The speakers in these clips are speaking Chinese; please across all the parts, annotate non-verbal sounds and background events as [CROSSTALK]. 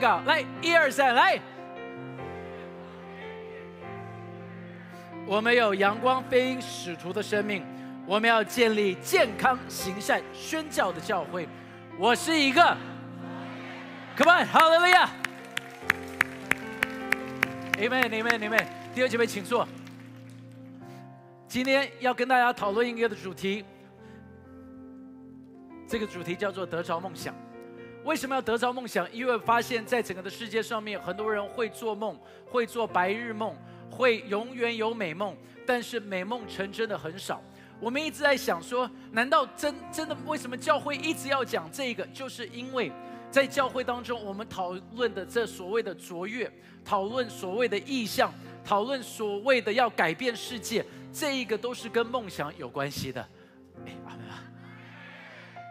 告，来，一二三，来。我们有阳光飞鹰使徒的生命，我们要建立健康行善宣教的教会。我是一个，Come on，好了，利亚，Amen，Amen，Amen。弟兄姐妹，请坐。今天要跟大家讨论一个的主题，这个主题叫做得着梦想。为什么要得着梦想？因为发现，在整个的世界上面，很多人会做梦，会做白日梦。会永远有美梦，但是美梦成真的很少。我们一直在想说，难道真真的为什么教会一直要讲这个？就是因为在教会当中，我们讨论的这所谓的卓越，讨论所谓的意向，讨论所谓的要改变世界，这一个都是跟梦想有关系的。哎，阿门啊！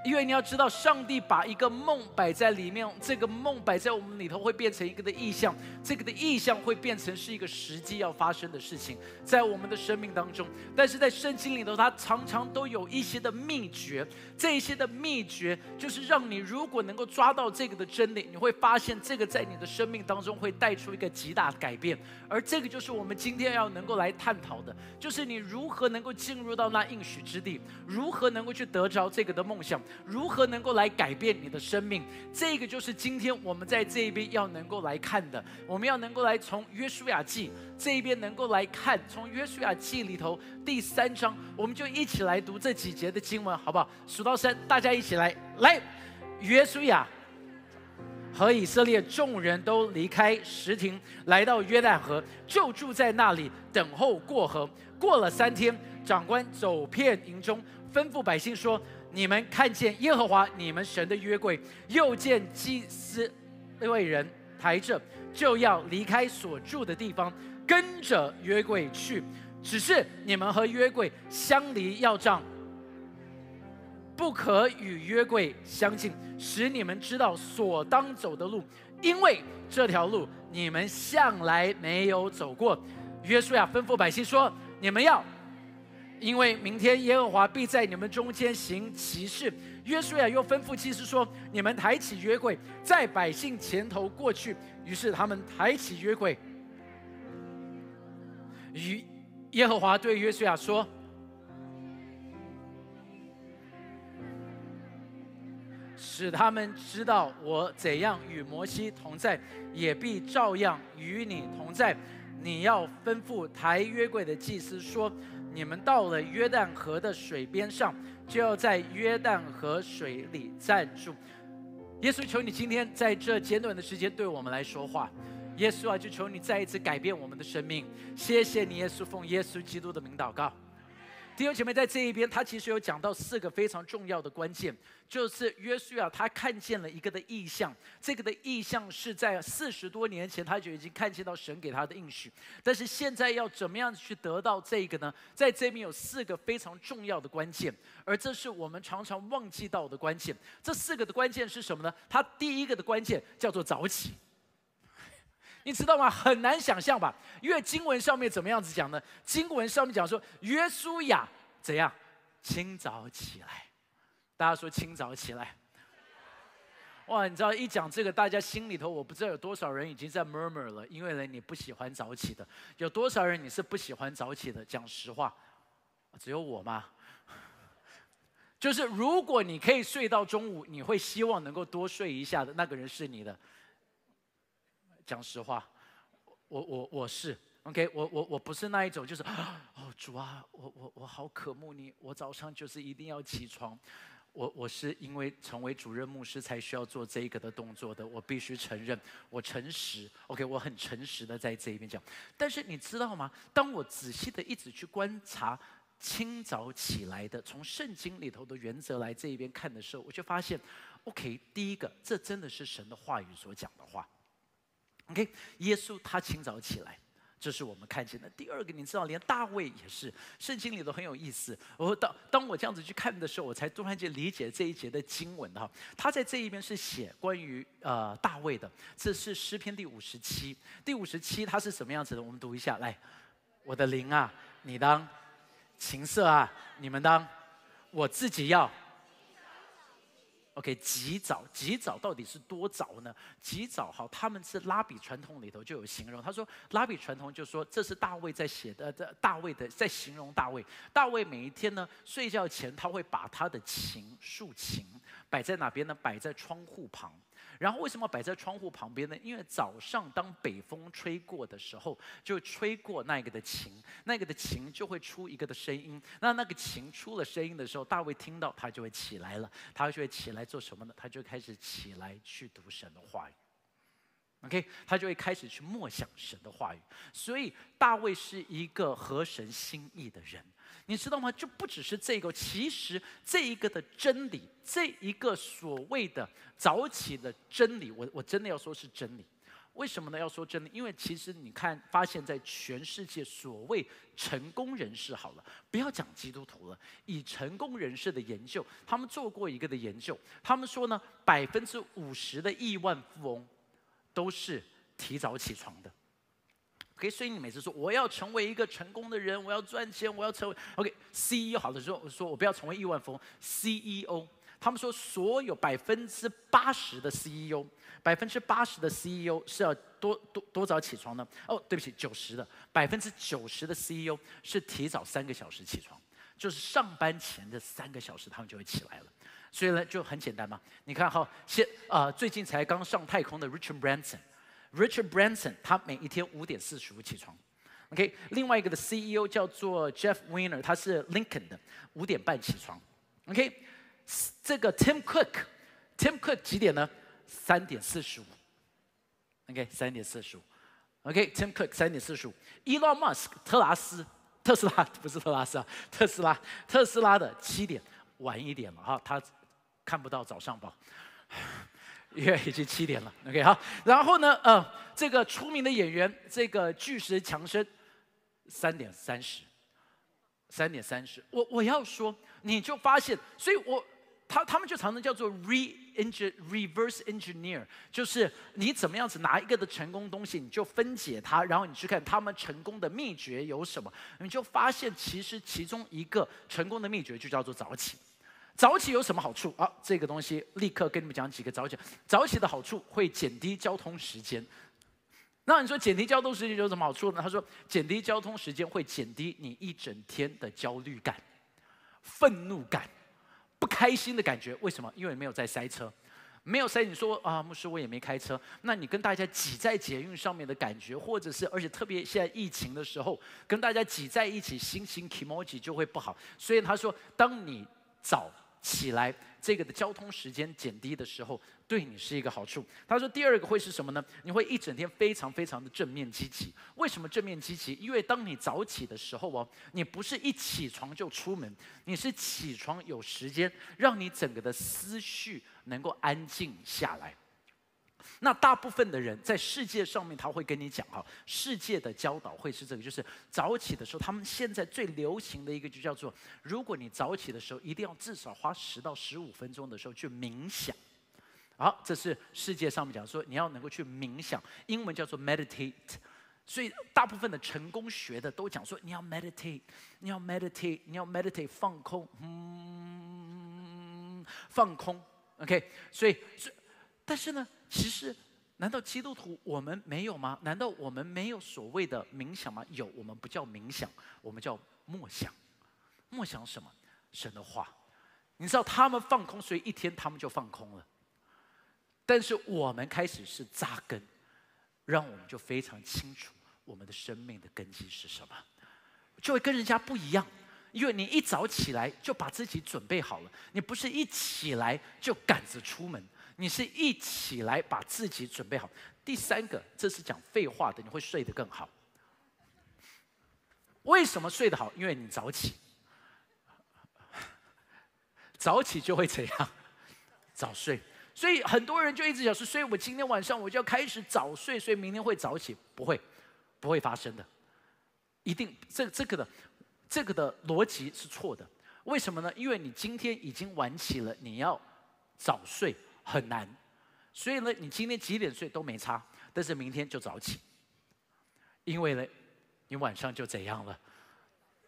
因为你要知道，上帝把一个梦摆在里面，这个梦摆在我们里头会变成一个的意象，这个的意象会变成是一个实际要发生的事情，在我们的生命当中。但是在圣经里头，它常常都有一些的秘诀，这一些的秘诀就是让你如果能够抓到这个的真理，你会发现这个在你的生命当中会带出一个极大的改变。而这个就是我们今天要能够来探讨的，就是你如何能够进入到那应许之地，如何能够去得着这个的梦想。如何能够来改变你的生命？这个就是今天我们在这一边要能够来看的。我们要能够来从约书亚记这一边能够来看，从约书亚记里头第三章，我们就一起来读这几节的经文，好不好？数到三，大家一起来。来，约书亚和以色列众人都离开石亭，来到约旦河，就住在那里等候过河。过了三天，长官走遍营中，吩咐百姓说。你们看见耶和华你们神的约柜，又见祭司那位人抬着，就要离开所住的地方，跟着约柜去。只是你们和约柜相离要丈，不可与约柜相近，使你们知道所当走的路，因为这条路你们向来没有走过。约书亚吩咐百姓说：“你们要。”因为明天耶和华必在你们中间行奇事。约书亚又吩咐祭司说：“你们抬起约柜，在百姓前头过去。”于是他们抬起约柜。与耶和华对约书亚说：“使他们知道我怎样与摩西同在，也必照样与你同在。你要吩咐抬约柜的祭司说。”你们到了约旦河的水边上，就要在约旦河水里站住。耶稣，求你今天在这简短的时间对我们来说话。耶稣啊，就求你再一次改变我们的生命。谢谢你，耶稣，奉耶稣基督的名祷告。弟兄姐妹，在这一边，他其实有讲到四个非常重要的关键，就是约书亚他看见了一个的意象，这个的意象是在四十多年前他就已经看见到神给他的应许，但是现在要怎么样去得到这个呢？在这边有四个非常重要的关键，而这是我们常常忘记到的关键。这四个的关键是什么呢？它第一个的关键叫做早起。你知道吗？很难想象吧？因为经文上面怎么样子讲呢？经文上面讲说，约书亚怎样清早起来？大家说清早起来。哇，你知道一讲这个，大家心里头我不知道有多少人已经在 murmur 了，因为呢你不喜欢早起的，有多少人你是不喜欢早起的？讲实话，只有我吗？[LAUGHS] 就是如果你可以睡到中午，你会希望能够多睡一下的那个人是你的。讲实话，我我我是 OK，我我我不是那一种，就是哦主啊，我我我好渴慕你，我早上就是一定要起床，我我是因为成为主任牧师才需要做这个的动作的，我必须承认，我诚实 OK，我很诚实的在这一边讲。但是你知道吗？当我仔细的一直去观察清早起来的，从圣经里头的原则来这一边看的时候，我就发现 OK，第一个，这真的是神的话语所讲的话。OK，耶稣他清早起来，这是我们看见的。第二个，你知道，连大卫也是，圣经里都很有意思。我当当我这样子去看的时候，我才突然间理解这一节的经文哈。他在这一边是写关于呃大卫的，这是诗篇第五十七。第五十七它是什么样子的？我们读一下来。我的灵啊，你当琴瑟啊，你们当，我自己要。OK，极早，极早到底是多早呢？极早哈，他们是拉比传统里头就有形容，他说拉比传统就说这是大卫在写的，的大卫的在形容大卫。大卫每一天呢睡觉前他会把他的琴竖琴摆在哪边呢？摆在窗户旁。然后为什么摆在窗户旁边呢？因为早上当北风吹过的时候，就吹过那个的琴，那个的琴就会出一个的声音。那那个琴出了声音的时候，大卫听到他就会起来了，他就会起来做什么呢？他就开始起来去读神的话语。OK，他就会开始去默想神的话语。所以大卫是一个合神心意的人。你知道吗？就不只是这个，其实这一个的真理，这一个所谓的早起的真理，我我真的要说是真理。为什么呢？要说真理，因为其实你看，发现在全世界所谓成功人士，好了，不要讲基督徒了，以成功人士的研究，他们做过一个的研究，他们说呢，百分之五十的亿万富翁都是提早起床的。OK，所以你每次说我要成为一个成功的人，我要赚钱，我要成为 OK，CEO 好的时候说我不要成为亿万富翁，CEO，他们说所有百分之八十的 CEO，百分之八十的 CEO 是要多多多早起床呢？哦，对不起，九十的百分之九十的 CEO 是提早三个小时起床，就是上班前的三个小时他们就会起来了。所以呢就很简单嘛，你看哈，现啊最近才刚上太空的 Richard Branson。Richard Branson，他每一天五点四十五起床。OK，另外一个的 CEO 叫做 Jeff Weiner，他是 Lincoln 的，五点半起床。OK，这个 Tim Cook，Tim Cook 几点呢？三点四十五。OK，三点四十五。OK，Tim Cook 三点四十五。Elon Musk，特拉斯，特斯拉 [LAUGHS] 不是特拉斯啊，特斯拉，特斯拉的七点，晚一点了哈，他看不到早上报。因为已经七点了，OK 好。然后呢，呃，这个出名的演员，这个巨石强森，三点三十，三点三十。我我要说，你就发现，所以我他他们就常常叫做 re engine reverse engineer，就是你怎么样子拿一个的成功东西，你就分解它，然后你去看他们成功的秘诀有什么，你就发现其实其中一个成功的秘诀就叫做早起。早起有什么好处啊？这个东西立刻跟你们讲几个早起。早起的好处会减低交通时间。那你说减低交通时间有什么好处呢？他说减低交通时间会减低你一整天的焦虑感、愤怒感、不开心的感觉。为什么？因为没有在塞车，没有塞。你说啊，牧师我也没开车，那你跟大家挤在捷运上面的感觉，或者是而且特别现在疫情的时候，跟大家挤在一起，心情 emoji 就会不好。所以他说，当你早起来，这个的交通时间减低的时候，对你是一个好处。他说第二个会是什么呢？你会一整天非常非常的正面积极。为什么正面积极？因为当你早起的时候哦，你不是一起床就出门，你是起床有时间，让你整个的思绪能够安静下来。那大部分的人在世界上面，他会跟你讲哈，世界的教导会是这个，就是早起的时候，他们现在最流行的一个就叫做，如果你早起的时候，一定要至少花十到十五分钟的时候去冥想。好，这是世界上面讲说你要能够去冥想，英文叫做 meditate。所以大部分的成功学的都讲说你要 meditate，你要 meditate，你要 meditate 放空，嗯，放空，OK。所以，但是呢？其实，难道基督徒我们没有吗？难道我们没有所谓的冥想吗？有，我们不叫冥想，我们叫默想。默想什么？神的话。你知道他们放空，所以一天他们就放空了。但是我们开始是扎根，让我们就非常清楚我们的生命的根基是什么，就会跟人家不一样。因为你一早起来就把自己准备好了，你不是一起来就赶着出门。你是一起来把自己准备好。第三个，这是讲废话的，你会睡得更好。为什么睡得好？因为你早起，早起就会怎样？早睡。所以很多人就一直想说，所以我今天晚上我就要开始早睡，所以明天会早起。不会，不会发生的。一定，这这个的，这个的逻辑是错的。为什么呢？因为你今天已经晚起了，你要早睡。很难，所以呢，你今天几点睡都没差，但是明天就早起，因为呢，你晚上就怎样了，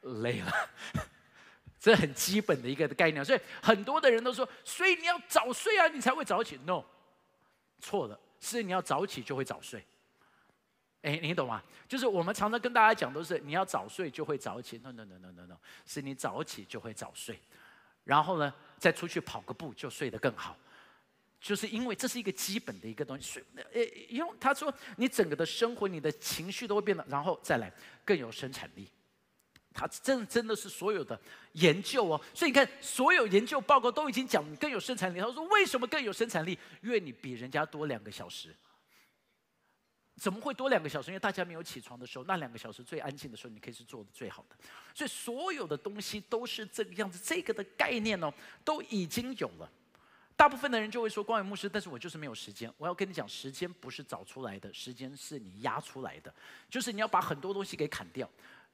累了，[LAUGHS] 这很基本的一个概念。所以很多的人都说，所以你要早睡啊，你才会早起。No，错了，是你要早起就会早睡。哎，你懂吗？就是我们常常跟大家讲，都是你要早睡就会早起。No No No No No No，是你早起就会早睡，然后呢，再出去跑个步就睡得更好。就是因为这是一个基本的一个东西，所以呃，因为他说你整个的生活、你的情绪都会变得，然后再来更有生产力。他真真的是所有的研究哦，所以你看，所有研究报告都已经讲更有生产力。他说为什么更有生产力？因为你比人家多两个小时。怎么会多两个小时？因为大家没有起床的时候，那两个小时最安静的时候，你可以是做的最好的。所以所有的东西都是这个样子，这个的概念哦，都已经有了。大部分的人就会说光远牧师，但是我就是没有时间。我要跟你讲，时间不是找出来的，时间是你压出来的，就是你要把很多东西给砍掉。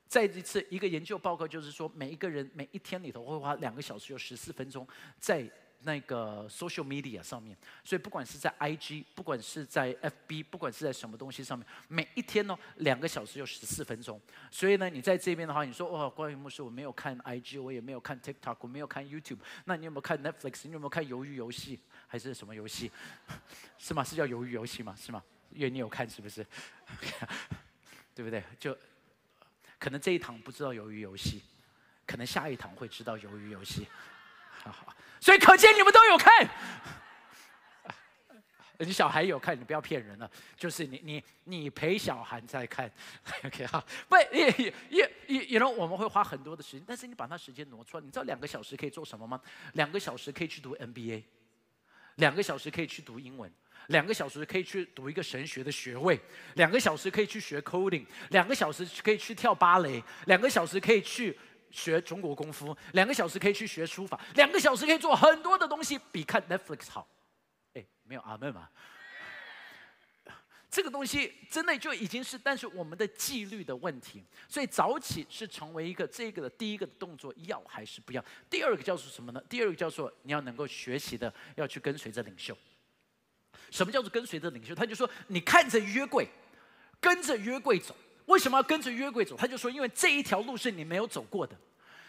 再一次，一个研究报告就是说，每一个人每一天里头会花两个小时有十四分钟在。那个 social media 上面，所以不管是在 IG，不管是在 FB，不管是在什么东西上面，每一天呢两个小时有十四分钟。所以呢，你在这边的话，你说哦，关于牧师，我没有看 IG，我也没有看 TikTok，我没有看 YouTube，那你有没有看 Netflix？你有没有看鱿鱼游戏？还是什么游戏？[LAUGHS] 是吗？是叫鱿鱼游戏吗？是吗？因为你有看是不是？[LAUGHS] 对不对？就可能这一堂不知道鱿鱼游戏，可能下一堂会知道鱿鱼游戏。所以可见你们都有看，[LAUGHS] 你小孩有看，你不要骗人了。就是你你你陪小孩在看，[LAUGHS] OK 好，不也也也也也能我们会花很多的时间，但是你把那时间挪出来，你知道两个小时可以做什么吗？两个小时可以去读 NBA，两个小时可以去读英文，两个小时可以去读一个神学的学位，两个小时可以去学 coding，两个小时可以去跳芭蕾，两个小时可以去。学中国功夫两个小时可以去学书法，两个小时可以做很多的东西，比看 Netflix 好。哎，没有阿妹吗？[LAUGHS] 这个东西真的就已经是，但是我们的纪律的问题。所以早起是成为一个这个的第一个动作，要还是不要？第二个叫做什么呢？第二个叫做你要能够学习的，要去跟随着领袖。什么叫做跟随着领袖？他就说你看着约柜，跟着约柜走。为什么要跟着约柜走？他就说，因为这一条路是你没有走过的，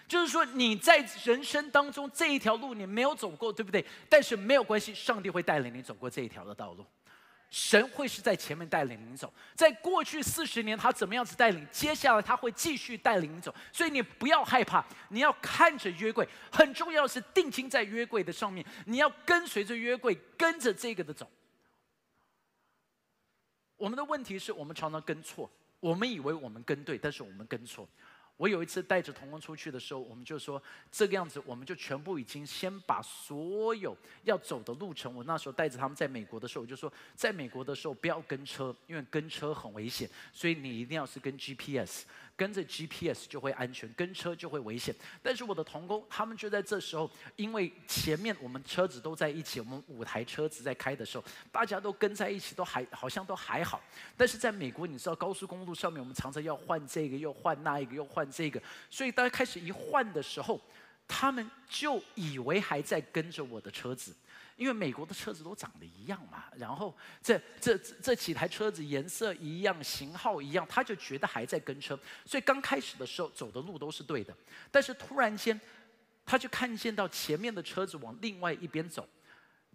就是说你在人生当中这一条路你没有走过，对不对？但是没有关系，上帝会带领你走过这一条的道路，神会是在前面带领你走。在过去四十年，他怎么样子带领？接下来他会继续带领你走，所以你不要害怕，你要看着约柜，很重要是定睛在约柜的上面，你要跟随着约柜，跟着这个的走。我们的问题是我们常常跟错。我们以为我们跟对，但是我们跟错。我有一次带着童工出去的时候，我们就说这个样子，我们就全部已经先把所有要走的路程。我那时候带着他们在美国的时候，我就说，在美国的时候不要跟车，因为跟车很危险，所以你一定要是跟 GPS。跟着 GPS 就会安全，跟车就会危险。但是我的童工他们就在这时候，因为前面我们车子都在一起，我们五台车子在开的时候，大家都跟在一起，都还好像都还好。但是在美国，你知道高速公路上面，我们常常要换这个，又换那一个，又换这个，所以大家开始一换的时候，他们就以为还在跟着我的车子。因为美国的车子都长得一样嘛，然后这这这几台车子颜色一样，型号一样，他就觉得还在跟车，所以刚开始的时候走的路都是对的，但是突然间，他就看见到前面的车子往另外一边走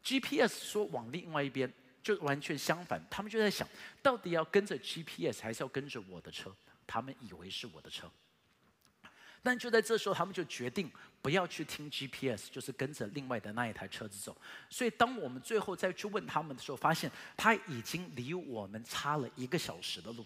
，GPS 说往另外一边，就完全相反，他们就在想，到底要跟着 GPS 还是要跟着我的车？他们以为是我的车。但就在这时候，他们就决定不要去听 GPS，就是跟着另外的那一台车子走。所以，当我们最后再去问他们的时候，发现他已经离我们差了一个小时的路。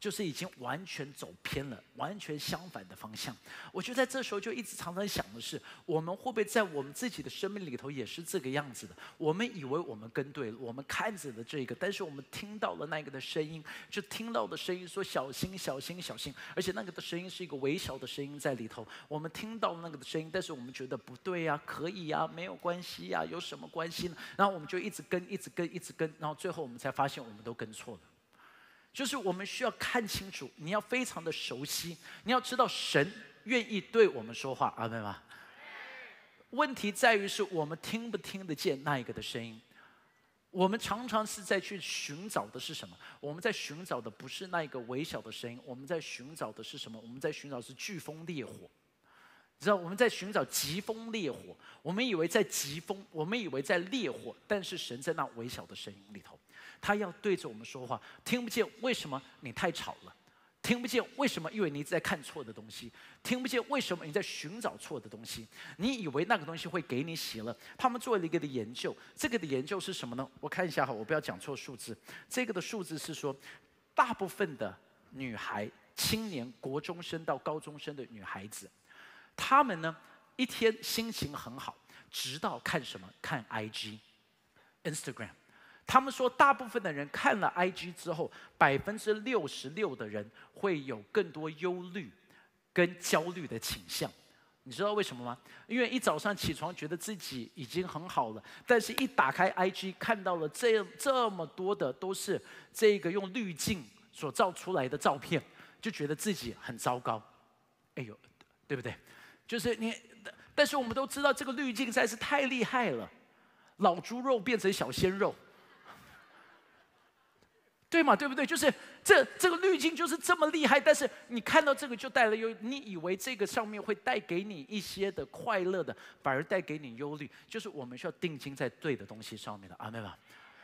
就是已经完全走偏了，完全相反的方向。我就在这时候就一直常常想的是，我们会不会在我们自己的生命里头也是这个样子的？我们以为我们跟对了，我们看着的这个，但是我们听到了那个的声音，就听到的声音说小心、小心、小心，而且那个的声音是一个微小的声音在里头。我们听到那个的声音，但是我们觉得不对呀，可以呀，没有关系呀，有什么关系呢？然后我们就一直跟，一直跟，一直跟，然后最后我们才发现我们都跟错了。就是我们需要看清楚，你要非常的熟悉，你要知道神愿意对我们说话，阿门吗？问题在于是我们听不听得见那一个的声音。我们常常是在去寻找的是什么？我们在寻找的不是那一个微小的声音，我们在寻找的是什么？我们在寻找是飓风烈火。你知道我们在寻找疾风烈火，我们以为在疾风，我们以为在烈火，但是神在那微小的声音里头，他要对着我们说话，听不见？为什么你太吵了？听不见？为什么？因为你在看错的东西。听不见？为什么？你在寻找错的东西。你以为那个东西会给你喜乐？他们做了一个的研究，这个的研究是什么呢？我看一下哈，我不要讲错数字。这个的数字是说，大部分的女孩、青年、国中生到高中生的女孩子。她们呢，一天心情很好，直到看什么？看 IG、Instagram。他们说，大部分的人看了 IG 之后，百分之六十六的人会有更多忧虑跟焦虑的倾向。你知道为什么吗？因为一早上起床觉得自己已经很好了，但是一打开 IG 看到了这这么多的都是这个用滤镜所照出来的照片，就觉得自己很糟糕。哎呦，对不对？就是你，但是我们都知道这个滤镜实在是太厉害了，老猪肉变成小鲜肉，对吗？对不对？就是这这个滤镜就是这么厉害，但是你看到这个就带了忧，你以为这个上面会带给你一些的快乐的，反而带给你忧虑。就是我们需要定睛在对的东西上面的，阿妹吧？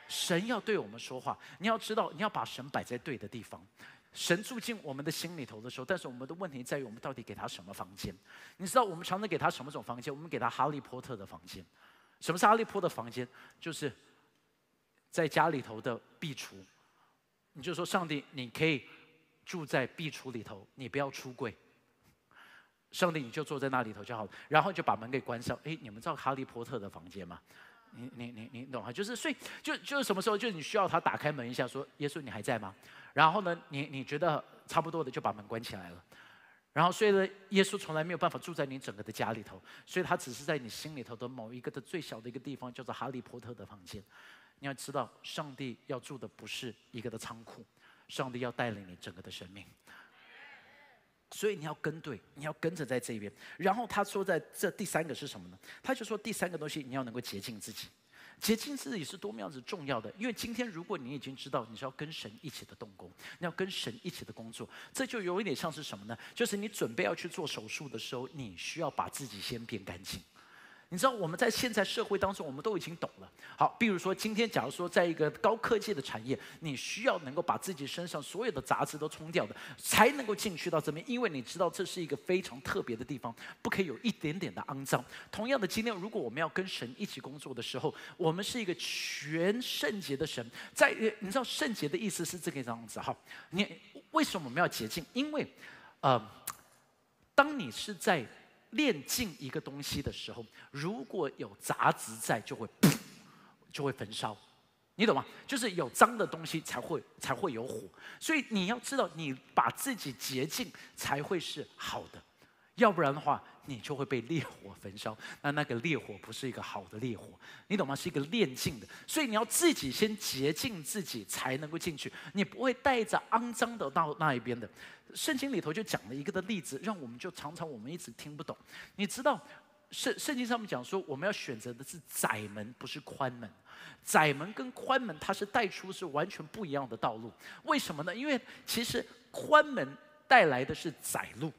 神要对我们说话，你要知道，你要把神摆在对的地方。神住进我们的心里头的时候，但是我们的问题在于，我们到底给他什么房间？你知道我们常常给他什么种房间？我们给他哈利波特的房间。什么是哈利波特的房间？就是在家里头的壁橱。你就说上帝，你可以住在壁橱里头，你不要出柜。上帝，你就坐在那里头就好了，然后就把门给关上。哎，你们知道哈利波特的房间吗？你你你你懂吗？就是所以就就是什么时候，就是你需要他打开门一下，说耶稣，你还在吗？然后呢，你你觉得差不多的就把门关起来了。然后，所以呢，耶稣从来没有办法住在你整个的家里头，所以他只是在你心里头的某一个的最小的一个地方，叫做哈利波特的房间。你要知道，上帝要住的不是一个的仓库，上帝要带领你整个的生命。所以你要跟对，你要跟着在这边。然后他说，在这第三个是什么呢？他就说第三个东西，你要能够洁净自己。洁净自己是多么样子重要的，因为今天如果你已经知道你是要跟神一起的动工，你要跟神一起的工作，这就有一点像是什么呢？就是你准备要去做手术的时候，你需要把自己先变干净。你知道我们在现在社会当中，我们都已经懂了。好，比如说今天，假如说在一个高科技的产业，你需要能够把自己身上所有的杂质都冲掉的，才能够进去到这边，因为你知道这是一个非常特别的地方，不可以有一点点的肮脏。同样的，今天如果我们要跟神一起工作的时候，我们是一个全圣洁的神，在你知道圣洁的意思是这个样子哈。你为什么我们要洁净？因为，呃，当你是在。炼净一个东西的时候，如果有杂质在，就会就会焚烧，你懂吗？就是有脏的东西才会才会有火，所以你要知道，你把自己洁净才会是好的，要不然的话。你就会被烈火焚烧，那那个烈火不是一个好的烈火，你懂吗？是一个炼净的，所以你要自己先洁净自己，才能够进去。你不会带着肮脏的到那一边的。圣经里头就讲了一个的例子，让我们就常常我们一直听不懂。你知道，圣圣经上面讲说，我们要选择的是窄门，不是宽门。窄门跟宽门，它是带出是完全不一样的道路。为什么呢？因为其实宽门带来的是窄路。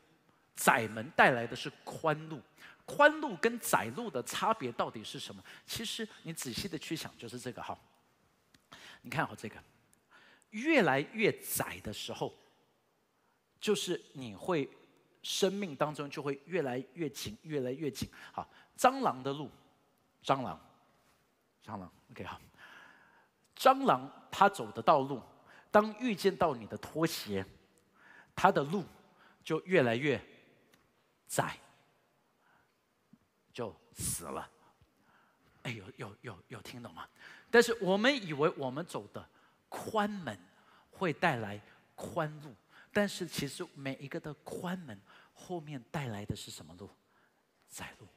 窄门带来的是宽路，宽路跟窄路的差别到底是什么？其实你仔细的去想，就是这个哈。你看好这个，越来越窄的时候，就是你会生命当中就会越来越紧，越来越紧。好，蟑螂的路，蟑螂，蟑螂，OK 好。蟑螂它走的道路，当遇见到你的拖鞋，它的路就越来越。在就死了，哎，有有有有听懂吗？但是我们以为我们走的宽门会带来宽路，但是其实每一个的宽门后面带来的是什么路？窄路。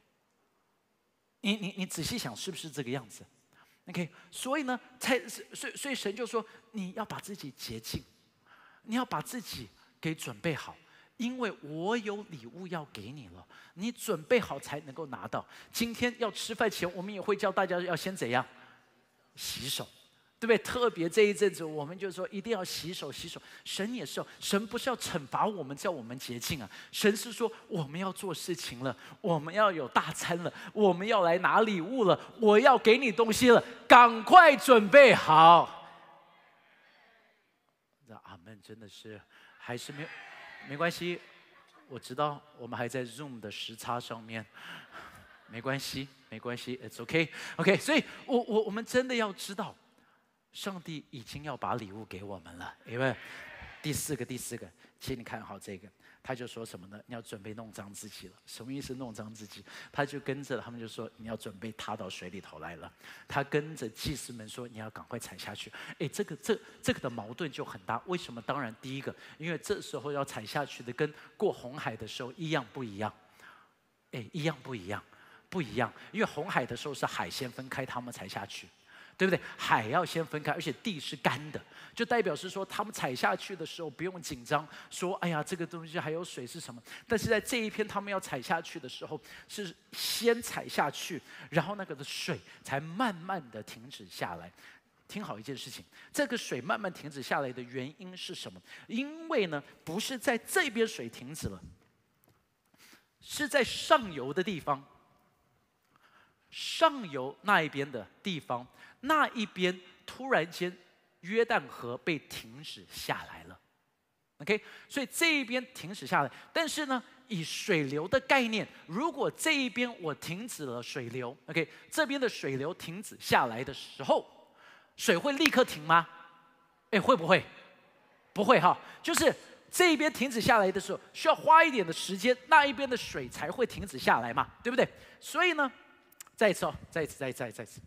你你你仔细想，是不是这个样子？OK，所以呢，才所以所以神就说，你要把自己洁净，你要把自己给准备好。因为我有礼物要给你了，你准备好才能够拿到。今天要吃饭前，我们也会教大家要先怎样洗手，对不对？特别这一阵子，我们就说一定要洗手，洗手。神也是，神不是要惩罚我们，叫我们洁净啊。神是说我们要做事情了，我们要有大餐了，我们要来拿礼物了，我要给你东西了，赶快准备好。那阿门，真的是还是没有没关系，我知道我们还在 Zoom 的时差上面，没关系，没关系，It's OK，OK。所以我我我们真的要知道。上帝已经要把礼物给我们了，因为第四个，第四个，请你看好这个，他就说什么呢？你要准备弄脏自己了。什么意思？弄脏自己？他就跟着他们就说你要准备踏到水里头来了。他跟着祭司们说你要赶快踩下去。哎，这个这这个的矛盾就很大。为什么？当然第一个，因为这时候要踩下去的跟过红海的时候一样不一样？哎，一样不一样？不一样。因为红海的时候是海先分开，他们才下去。对不对？海要先分开，而且地是干的，就代表是说他们踩下去的时候不用紧张，说哎呀这个东西还有水是什么？但是在这一片他们要踩下去的时候，是先踩下去，然后那个的水才慢慢的停止下来。听好一件事情，这个水慢慢停止下来的原因是什么？因为呢，不是在这边水停止了，是在上游的地方，上游那一边的地方。那一边突然间，约旦河被停止下来了，OK，所以这一边停止下来。但是呢，以水流的概念，如果这一边我停止了水流，OK，这边的水流停止下来的时候，水会立刻停吗？哎，会不会？不会哈，就是这一边停止下来的时候，需要花一点的时间，那一边的水才会停止下来嘛，对不对？所以呢，再一次哦，再一次，再一再再次。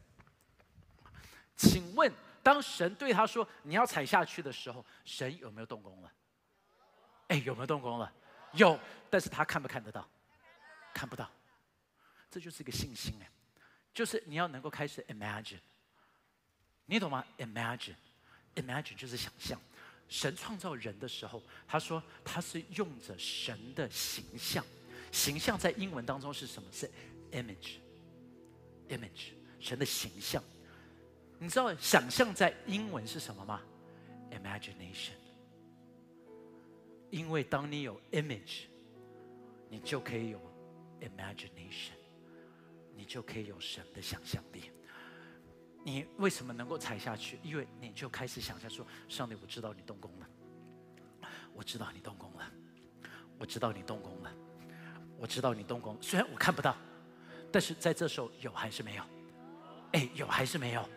请问，当神对他说你要踩下去的时候，神有没有动工了？哎，有没有动工了？有，但是他看不看得到？看不到。这就是一个信心哎，就是你要能够开始 imagine，你懂吗？imagine，imagine 就是想象。神创造人的时候，他说他是用着神的形象，形象在英文当中是什么？是 image image，神的形象。你知道想象在英文是什么吗？Imagination。因为当你有 image，你就可以有 imagination，你就可以有神的想象力。你为什么能够踩下去？因为你就开始想象说：上帝，我知道你动工了，我知道你动工了，我知道你动工了，我知道你动工。虽然我看不到，但是在这时候有还是没有？哎，有还是没有？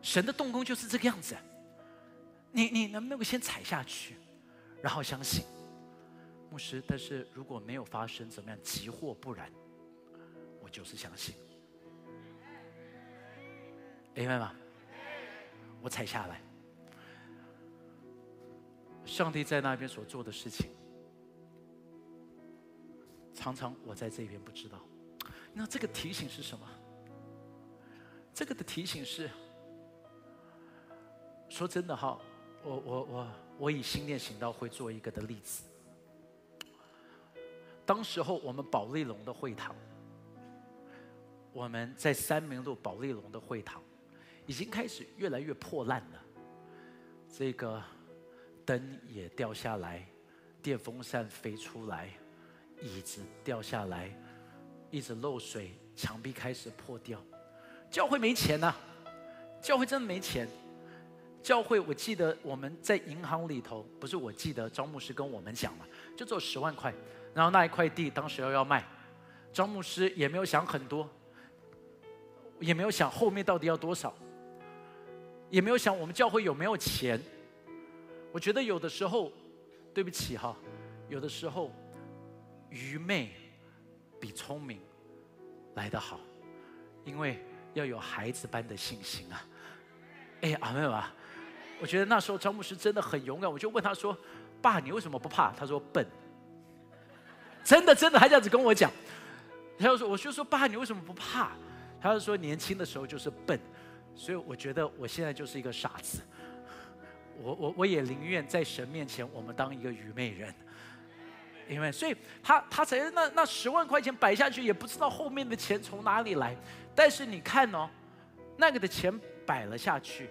神的动工就是这个样子，你你能不能够先踩下去，然后相信牧师？但是如果没有发生，怎么样？急或不然，我就是相信，明白吗？我踩下来，上帝在那边所做的事情，常常我在这边不知道。那这个提醒是什么？这个的提醒是。说真的哈，我我我我以心念行道会做一个的例子。当时候我们保利龙的会堂，我们在三明路保利龙的会堂，已经开始越来越破烂了。这个灯也掉下来，电风扇飞出来，椅子掉下来，一直漏水，墙壁开始破掉。教会没钱呐，教会真的没钱。教会，我记得我们在银行里头，不是我记得张牧师跟我们讲嘛，就做十万块，然后那一块地当时要要卖，张牧师也没有想很多，也没有想后面到底要多少，也没有想我们教会有没有钱。我觉得有的时候，对不起哈，有的时候愚昧比聪明来得好，因为要有孩子般的信心啊。哎，阿妹啊。我觉得那时候张牧师真的很勇敢，我就问他说：“爸，你为什么不怕？”他说：“笨。”真的真的，他这样子跟我讲。他就说：“我就说爸，你为什么不怕？”他就说：“年轻的时候就是笨，所以我觉得我现在就是一个傻子。我我我也宁愿在神面前我们当一个愚昧人，因为所以他他才那那十万块钱摆下去，也不知道后面的钱从哪里来。但是你看哦，那个的钱。”摆了下去，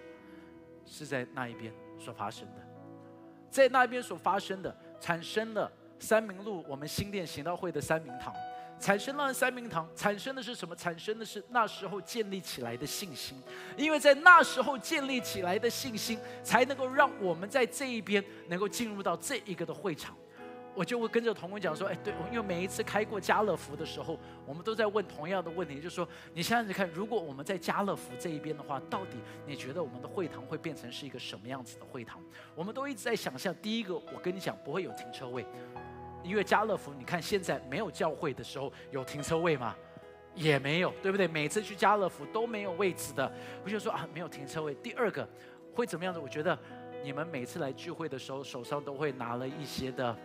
是在那一边所发生的，在那边所发生的，产生了三明路我们新店行道会的三明堂。产生了三明堂，产生的是什么？产生的是那时候建立起来的信心，因为在那时候建立起来的信心，才能够让我们在这一边能够进入到这一个的会场。我就会跟着同工讲说：“哎，对，因为每一次开过家乐福的时候，我们都在问同样的问题，就是说，你想想看，如果我们在家乐福这一边的话，到底你觉得我们的会堂会变成是一个什么样子的会堂？我们都一直在想象，第一个，我跟你讲，不会有停车位。”因为家乐福，你看现在没有教会的时候有停车位吗？也没有，对不对？每次去家乐福都没有位置的，我就说啊，没有停车位。第二个会怎么样子？我觉得你们每次来聚会的时候，手上都会拿了一些的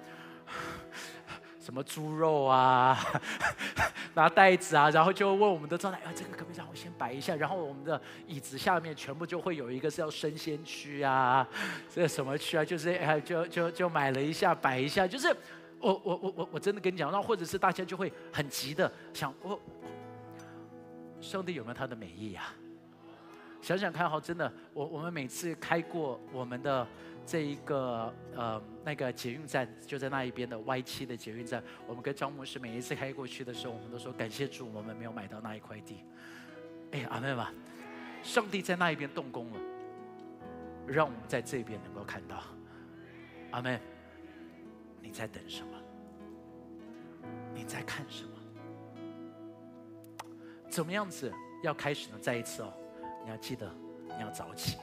[LAUGHS] 什么猪肉啊，[LAUGHS] 拿袋子啊，然后就问我们的招待啊，这个可不可以让我先摆一下？然后我们的椅子下面全部就会有一个是要生鲜区啊，[LAUGHS] 这什么区啊？就是哎，就就就买了一下摆一下，就是。我我我我我真的跟你讲，那或者是大家就会很急的想，我上帝有没有他的美意呀？想想看哈，真的，我我们每次开过我们的这一个呃那个捷运站，就在那一边的 Y 七的捷运站，我们跟张牧师每一次开过去的时候，我们都说感谢主，我们没有买到那一块地。哎，阿妹吧，上帝在那一边动工了，让我们在这边能够看到。阿妹，你在等什么？你在看什么？怎么样子要开始呢？再一次哦，你要记得，你要早起。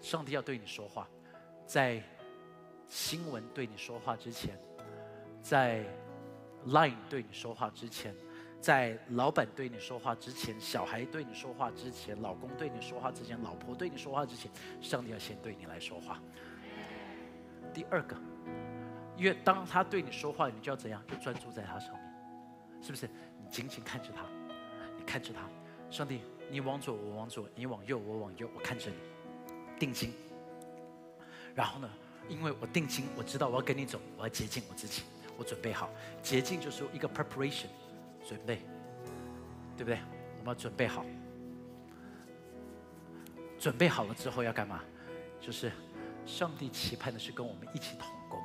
上帝要对你说话，在新闻对你说话之前，在 Line 对你说话之前，在老板对你说话之前，小孩对你说话之前，老公对你说话之前，老婆对你说话之前，上帝要先对你来说话。第二个。因为当他对你说话，你就要怎样？就专注在他上面，是不是？你紧紧看着他，你看着他，上帝，你往左我往左，你往右我往右，我看着你，定睛。然后呢，因为我定睛，我知道我要跟你走，我要洁净我自己，我准备好。洁净就是一个 preparation，准备，对不对？我们要准备好。准备好了之后要干嘛？就是上帝期盼的是跟我们一起同工。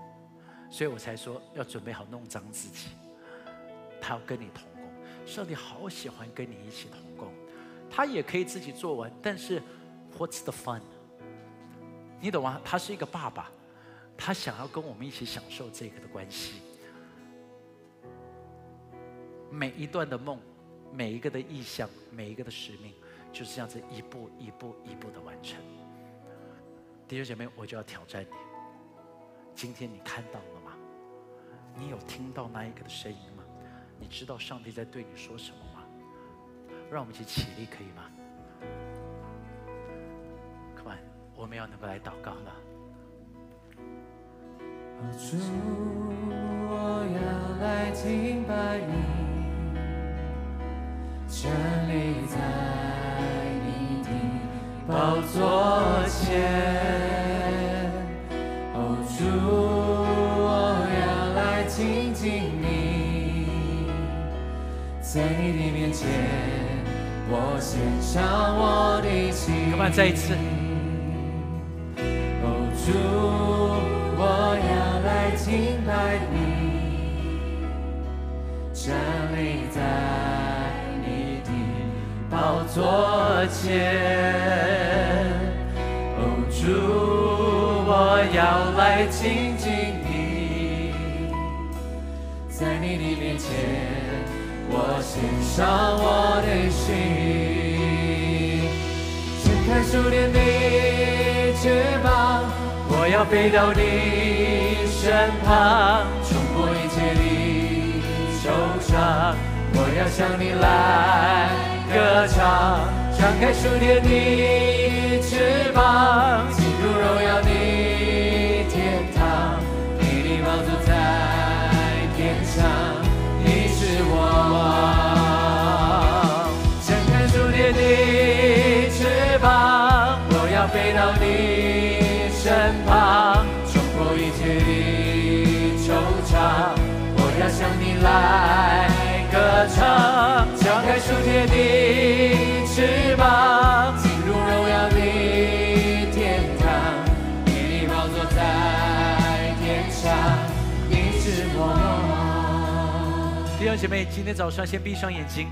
所以我才说要准备好弄脏自己，他要跟你同工。上帝好喜欢跟你一起同工，他也可以自己做完，但是 What's the fun？你懂吗？他是一个爸爸，他想要跟我们一起享受这个的关系。每一段的梦，每一个的意向，每一个的使命，就是这样子一步一步一步的完成。弟兄姐妹，我就要挑战你，今天你看到了吗。你有听到那一个的声音吗？你知道上帝在对你说什么吗？让我们一起起立，可以吗我们要能够来祷告了。主，我要来敬拜你，站立在你的宝座前。哦，主。亲近你，在你的面前，我献上我的心。再一次。主，我要来敬拜你，站立在你的宝座前。哦，主，我要来亲近。在你的面前，我献上我的心，伸开手里的翅膀，我要飞到你身旁，冲破一切的惆怅。我要向你来歌唱，张开数天的翅膀，进入荣耀的天堂。你的宝座在天上，你是我。张开数天的翅膀，我要飞到你。在歌唱，张开舒展的翅膀，进入荣耀的天堂，你坐在天上。弟兄姐妹，今天早上先闭上眼睛，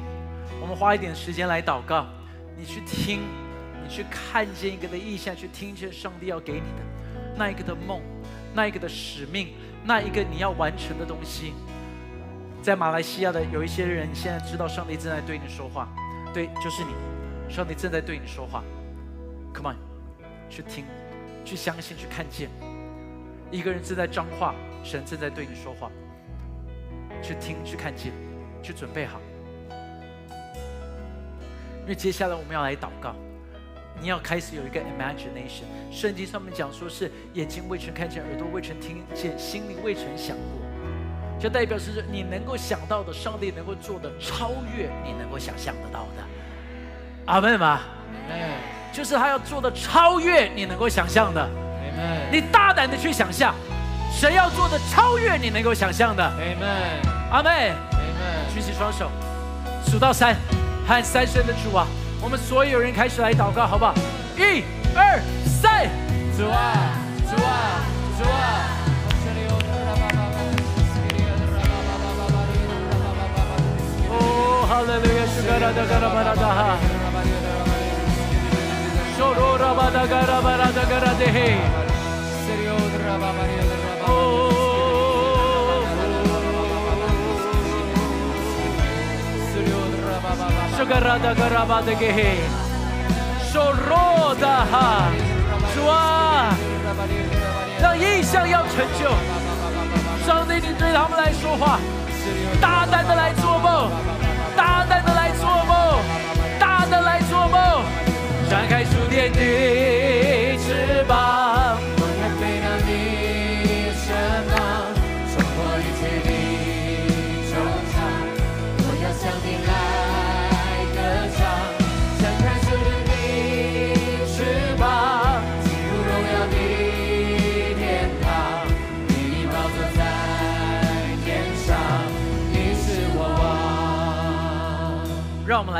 我们花一点时间来祷告。你去听，你去看见一个的意象，去听见上帝要给你的那一个的梦，那一个的使命，那一个你要完成的东西。在马来西亚的有一些人，现在知道上帝正在对你说话，对，就是你，上帝正在对你说话。Come on，去听，去相信，去看见。一个人正在彰化，神正在对你说话。去听，去看见，去准备好。因为接下来我们要来祷告，你要开始有一个 imagination。圣经上面讲说是眼睛未曾看见，耳朵未曾听见，心灵未曾想过，就代表是你能够想到的，上帝能够做的超越你能够想象得到的。阿门吗？就是他要做的超越你能够想象的。你大胆的去想象。神要做的超越你能够想象的。Amen，阿妹，Amen。举起双手，数到三，喊三声的主啊！我们所有人开始来祷告，好不好？一、二、三，主啊，主啊，主啊！哈利路亚，苏格拉达格拉巴拉达哈，苏罗拉巴达格拉巴拉达格拉德嘿。Sagarada garabada gehe. Soroda ha. 主啊，让异象要成就。上帝，你对他们来说话，大胆的来做梦，大胆的来做梦，大胆来做梦，展开书店的翅膀。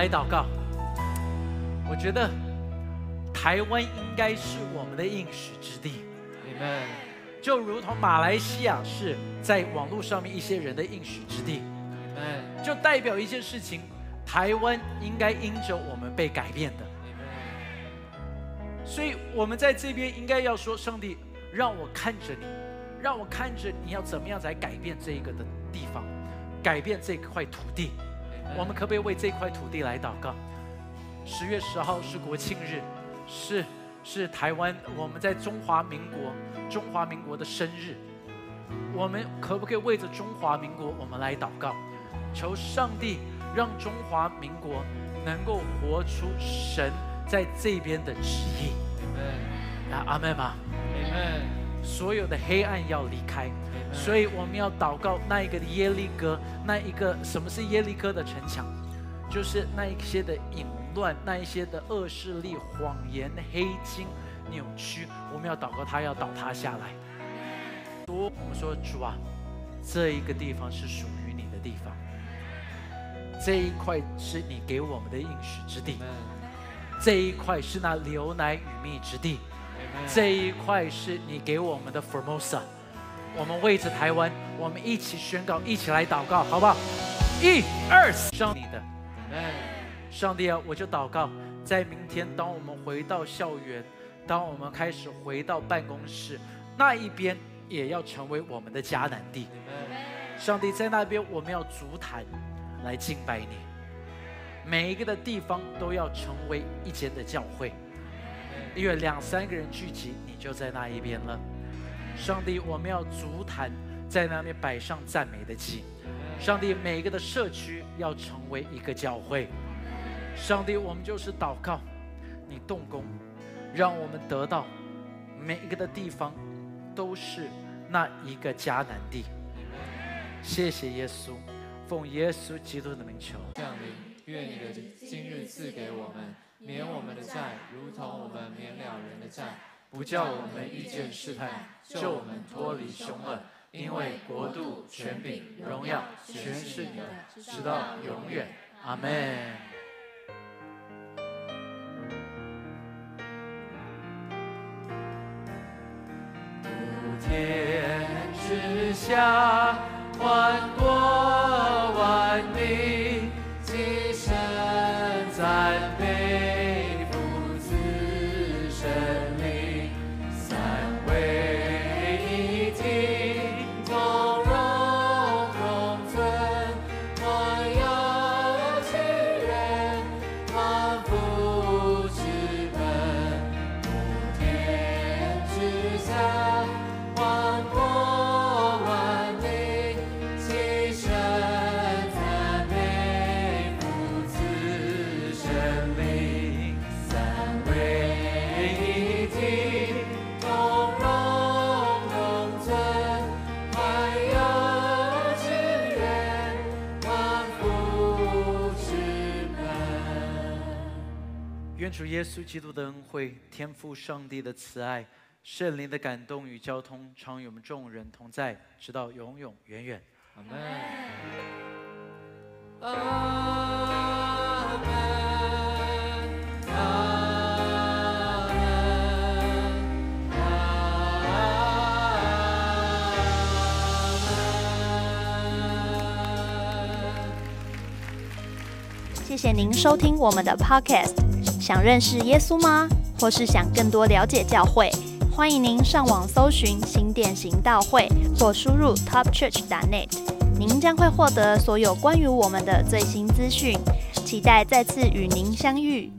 来祷告。我觉得台湾应该是我们的应许之地。就如同马来西亚是在网络上面一些人的应许之地。就代表一件事情，台湾应该因着我们被改变的。所以我们在这边应该要说：上帝，让我看着你，让我看着你要怎么样来改变这一个的地方，改变这块土地。我们可不可以为这块土地来祷告？十月十号是国庆日，是是台湾我们在中华民国中华民国的生日。我们可不可以为着中华民国我们来祷告？求上帝让中华民国能够活出神在这边的旨意。啊，阿门吗？阿门。所有的黑暗要离开。所以我们要祷告那一个耶利哥，那一个什么是耶利哥的城墙？就是那一些的淫乱，那一些的恶势力、谎言、黑金、扭曲。我们要祷告，他要倒塌下来。我们说主啊，这一个地方是属于你的地方，这一块是你给我们的应许之地，这一块是那牛奶与蜜之地，这一块是你给我们的 Formosa。我们为着台湾，我们一起宣告，一起来祷告，好不好？一、二、上你的，上帝啊，我就祷告，在明天，当我们回到校园，当我们开始回到办公室，那一边也要成为我们的迦南地。上帝在那边，我们要足坛来敬拜你，每一个的地方都要成为一间的教会，因为两三个人聚集，你就在那一边了。上帝，我们要足坛在那边摆上赞美的祭。上帝，每一个的社区要成为一个教会。上帝，我们就是祷告，你动工，让我们得到每一个的地方都是那一个迦南地。谢谢耶稣，奉耶稣基督的名求。降临，愿你的今日赐给我们，免我们的债，如同我们免了人的债。不叫我们遇见试探，救我们脱离凶恶，因为国度、权柄、荣耀，全是你的，直到永远。阿门。天之下。耶稣基督的恩惠、天父上帝的慈爱、圣灵的感动与交通，常与我们众人同在，直到永永远远。阿门。阿。谢谢您收听我们的 Podcast。想认识耶稣吗？或是想更多了解教会？欢迎您上网搜寻新店行道会，或输入 topchurch.net，您将会获得所有关于我们的最新资讯。期待再次与您相遇。